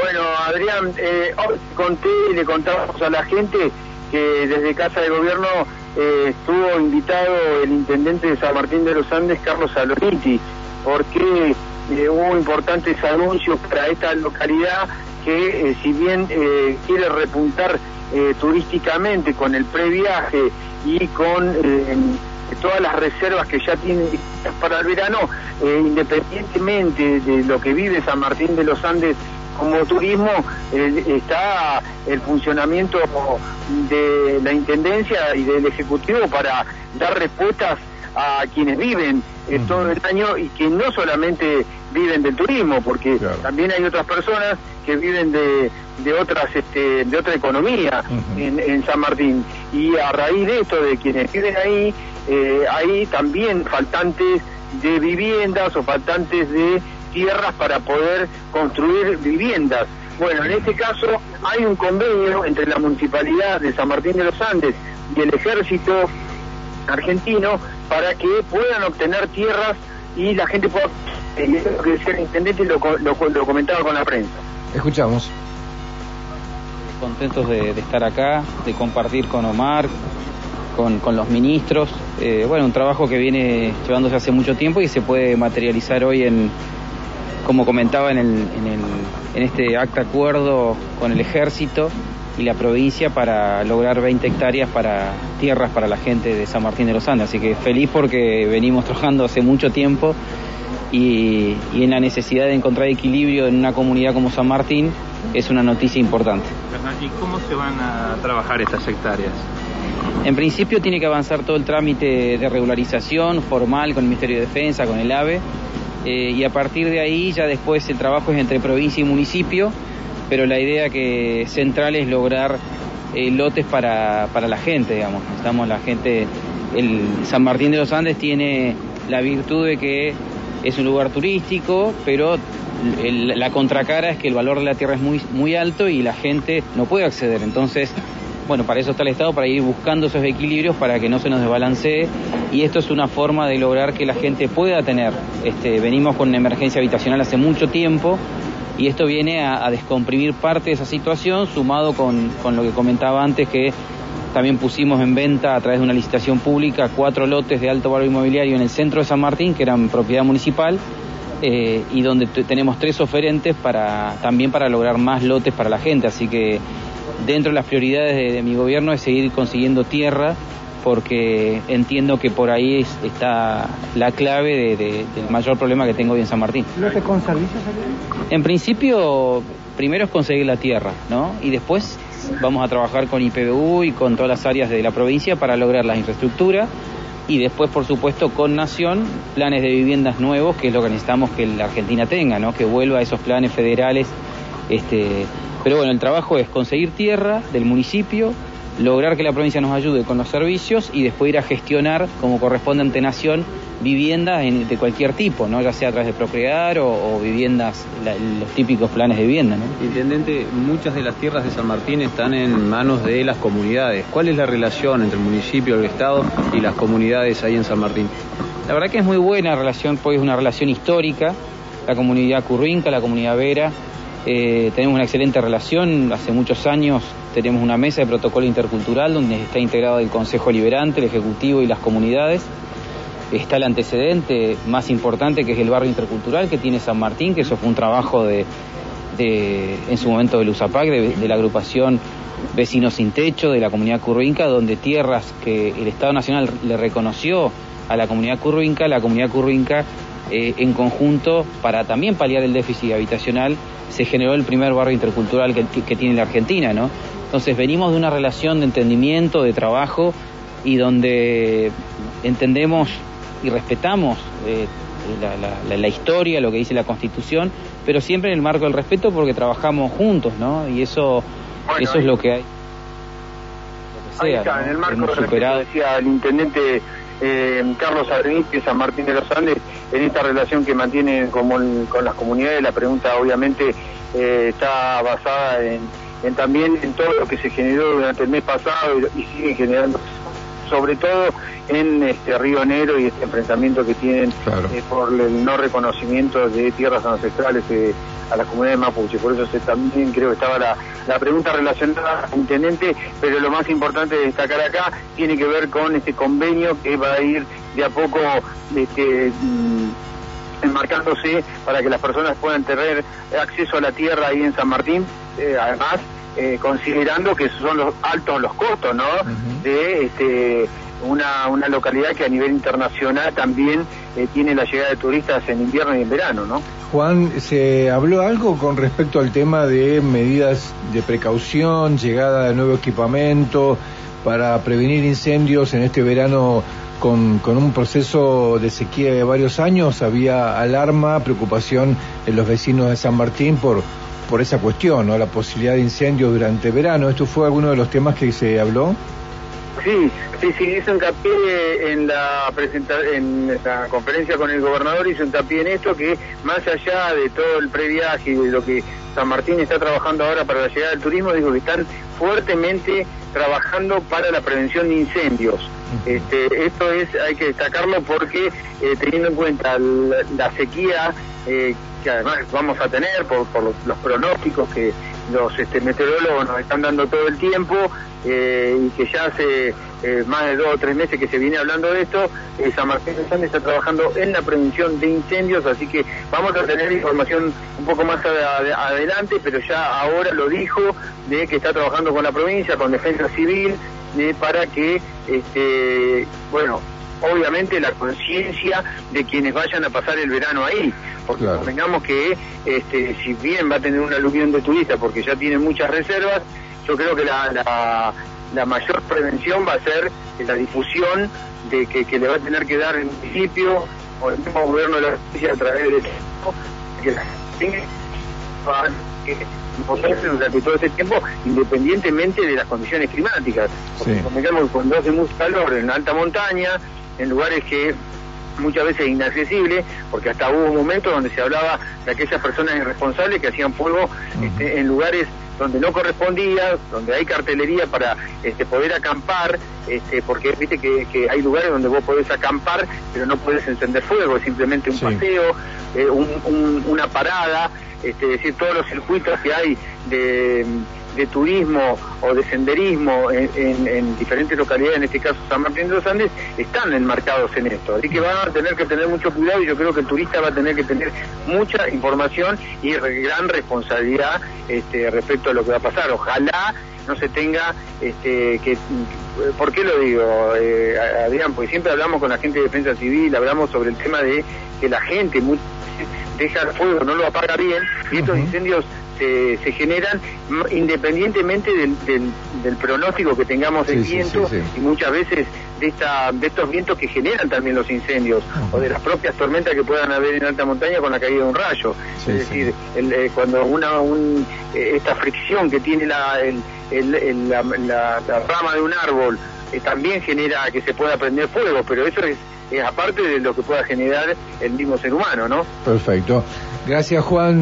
Bueno, Adrián, eh, conté y le contamos a la gente que desde Casa de Gobierno eh, estuvo invitado el intendente de San Martín de los Andes, Carlos Aloniti, porque eh, hubo importantes anuncios para esta localidad que, eh, si bien quiere repuntar turísticamente con el previaje y con todas las reservas que ya tiene para el verano, independientemente de lo que vive San Martín de los Andes como turismo, eh, está el funcionamiento de la Intendencia y del Ejecutivo para dar respuestas a quienes viven eh, todo el año y que no solamente viven del turismo, porque Claro. también hay otras personas que viven de, de otras este, de otra economía en, en San Martín. Y a raíz de esto de quienes viven ahí eh, hay también faltantes de viviendas o faltantes de tierras para poder construir viviendas. Bueno, en este caso hay un convenio entre la Municipalidad de San Martín de los Andes y el Ejército argentino para que puedan obtener tierras y la gente pueda... eh, lo que decía el intendente y lo, lo, lo comentaba con la prensa. Escuchamos. contentos de, de estar acá, de compartir con Omar, con, con los ministros. Eh, bueno, un trabajo que viene llevándose hace mucho tiempo y se puede materializar hoy en, como comentaba, en, el, en, el, en este acta acuerdo con el ejército y la provincia para lograr 20 hectáreas para tierras para la gente de San Martín de los Andes. Así que feliz porque venimos trabajando hace mucho tiempo y, y en la necesidad de encontrar equilibrio en una comunidad como San Martín es una noticia importante. ¿Y cómo se van a trabajar estas hectáreas? En principio tiene que avanzar todo el trámite de regularización formal con el Ministerio de Defensa, con el AVE, eh, y a partir de ahí ya después el trabajo es entre provincia y municipio, pero la idea que central es lograr eh, lotes para, para la gente, digamos. Estamos la gente, el San Martín de los Andes tiene la virtud de que es un lugar turístico, pero el- la contracara es que el valor de la tierra es muy, muy alto y la gente no puede acceder. Entonces, bueno, para eso está el Estado, para ir buscando esos equilibrios para que no se nos desbalancee y esto es una forma de lograr que la gente pueda tener. Este, venimos con una emergencia habitacional hace mucho tiempo y esto viene a, a descomprimir parte de esa situación, sumado con, con lo que comentaba antes que también pusimos en venta a través de una licitación pública cuatro lotes de alto valor inmobiliario en el centro de San Martín, que eran propiedad municipal, eh, y donde tenemos tres oferentes para también para lograr más lotes para la gente. Así que dentro de las prioridades de, de mi gobierno es seguir consiguiendo tierra, porque entiendo que por ahí es- está la clave de- de- del mayor problema que tengo hoy en San Martín. ¿Lote con servicios En principio, primero es conseguir la tierra, ¿no? Y después vamos a trabajar con IPBU y con todas las áreas de la provincia para lograr la infraestructura y después, por supuesto, con Nación, planes de viviendas nuevos, que es lo que necesitamos que la Argentina tenga, ¿no? Que vuelva a esos planes federales. Este... Pero bueno, el trabajo es conseguir tierra del municipio, lograr que la provincia nos ayude con los servicios y después ir a gestionar, como corresponde ante Nación, viviendas en- de cualquier tipo, ¿no? ya sea a través de Procrear o, o viviendas, la- los típicos planes de vivienda. ¿no? Intendente, muchas de las tierras de San Martín están en manos de las comunidades. ¿Cuál es la relación entre el municipio, el Estado y las comunidades ahí en San Martín? La verdad que es muy buena relación, pues es una relación histórica, la comunidad Currinca, la comunidad Vera, eh, tenemos una excelente relación, hace muchos años tenemos una mesa de protocolo intercultural donde está integrado el Consejo Liberante, el Ejecutivo y las comunidades. Está el antecedente más importante que es el barrio intercultural que tiene San Martín, que eso fue un trabajo de, en su momento del USAPAC, de, la agrupación Vecinos Sin Techo, de la comunidad curruinca, donde tierras que el Estado Nacional le reconoció a la comunidad curruinca, la comunidad curruinca eh, en conjunto, para también paliar el déficit habitacional, se generó el primer barrio intercultural que, que tiene la Argentina, ¿no? Entonces venimos de una relación de entendimiento, de trabajo, y donde entendemos y respetamos eh, la, la- la- la historia, lo que dice la Constitución, pero siempre en el marco del respeto porque trabajamos juntos, ¿no? Y eso, Bueno, eso es lo que hay. lo que Ahí sea, está, ¿no? en el marco del respeto, decía el intendente eh, Carlos de San Martín de los Andes, en esta relación que mantiene como el- con las comunidades. La pregunta obviamente eh, está basada en, en también en todo lo que se generó durante el mes pasado y, y sigue generando sobre todo en este Río Negro y este enfrentamiento que tienen eh, por el no reconocimiento de tierras ancestrales eh, a las comunidades mapuche. Por eso se, también creo que estaba la, la pregunta relacionada al intendente, pero lo más importante de destacar acá tiene que ver con este convenio que va a ir de a poco este, mm, enmarcándose para que las personas puedan tener acceso a la tierra ahí en San Martín, eh, además eh, considerando que son los altos los costos, ¿no? De este, una, una localidad que a nivel internacional también eh, tiene la llegada de turistas en invierno y en verano, ¿no? Juan, ¿se habló algo con respecto al tema de medidas de precaución, llegada de nuevo equipamiento para prevenir incendios en este verano con, con, un proceso de sequía de varios años, había alarma, preocupación en los vecinos de San Martín por, por esa cuestión, ¿no? la posibilidad de incendios durante verano. ¿Esto fue alguno de los temas que se habló? Sí, sí, sí, hizo hincapié en la, en la conferencia con el gobernador, hizo hincapié en esto, que más allá de todo el previaje y de lo que San Martín está trabajando ahora para la llegada del turismo, dijo que están fuertemente trabajando para la prevención de incendios. Este, esto es, hay que destacarlo porque eh, teniendo en cuenta la, sequía eh, que además vamos a tener por, los, pronósticos que los este, meteorólogos nos están dando todo el tiempo eh, y que ya hace más de dos o tres meses que se viene hablando de esto, San Martín de Sande está trabajando en la prevención de incendios, así que vamos a tener información un poco más adelante, pero ya ahora lo dijo, de que está trabajando con la provincia, con Defensa Civil, para que, este, bueno, obviamente la conciencia de quienes vayan a pasar el verano ahí, porque claro. que este, si bien va a tener una aluvión de turistas porque ya tiene muchas reservas, yo creo que la, la, mayor prevención va a ser la difusión de que, le va a tener que dar el municipio o el mismo gobierno de la provincia a través de que la que durante todo ese tiempo, independientemente de las condiciones climáticas. Porque cuando hace mucho calor en alta montaña, en lugares que muchas veces inaccesibles, porque hasta hubo momentos donde se hablaba de aquellas personas irresponsables que hacían fuego este, en lugares donde no correspondía, donde hay cartelería para este, poder acampar, este, porque viste que, hay lugares donde vos podés acampar, pero no podés encender fuego, es simplemente un paseo, eh, una parada, este, es decir, todos los circuitos que hay de, turismo o de senderismo en, diferentes localidades, en este caso San Martín de los Andes, están enmarcados en esto. Así que van a tener que tener mucho cuidado y yo creo que el turista va a tener que tener mucha información y gran responsabilidad este, respecto a lo que va a pasar. Ojalá no se tenga este, que... ¿Por qué lo digo, eh, Adrián? Porque siempre hablamos con la gente de defensa civil, hablamos sobre el tema de que la gente deja el fuego, no lo apaga bien, y estos incendios se, se, generan independientemente del, del, pronóstico que tengamos de viento y muchas veces de, esta, de estos vientos que generan también los incendios o de las propias tormentas que puedan haber en alta montaña con la caída de un rayo. es decir, eh, cuando una un, eh, esta fricción que tiene la, el, la, la, rama de un árbol eh, también genera que se pueda prender fuego, pero eso es es aparte de lo que pueda generar el mismo ser humano, ¿no? Perfecto. Gracias, Juan.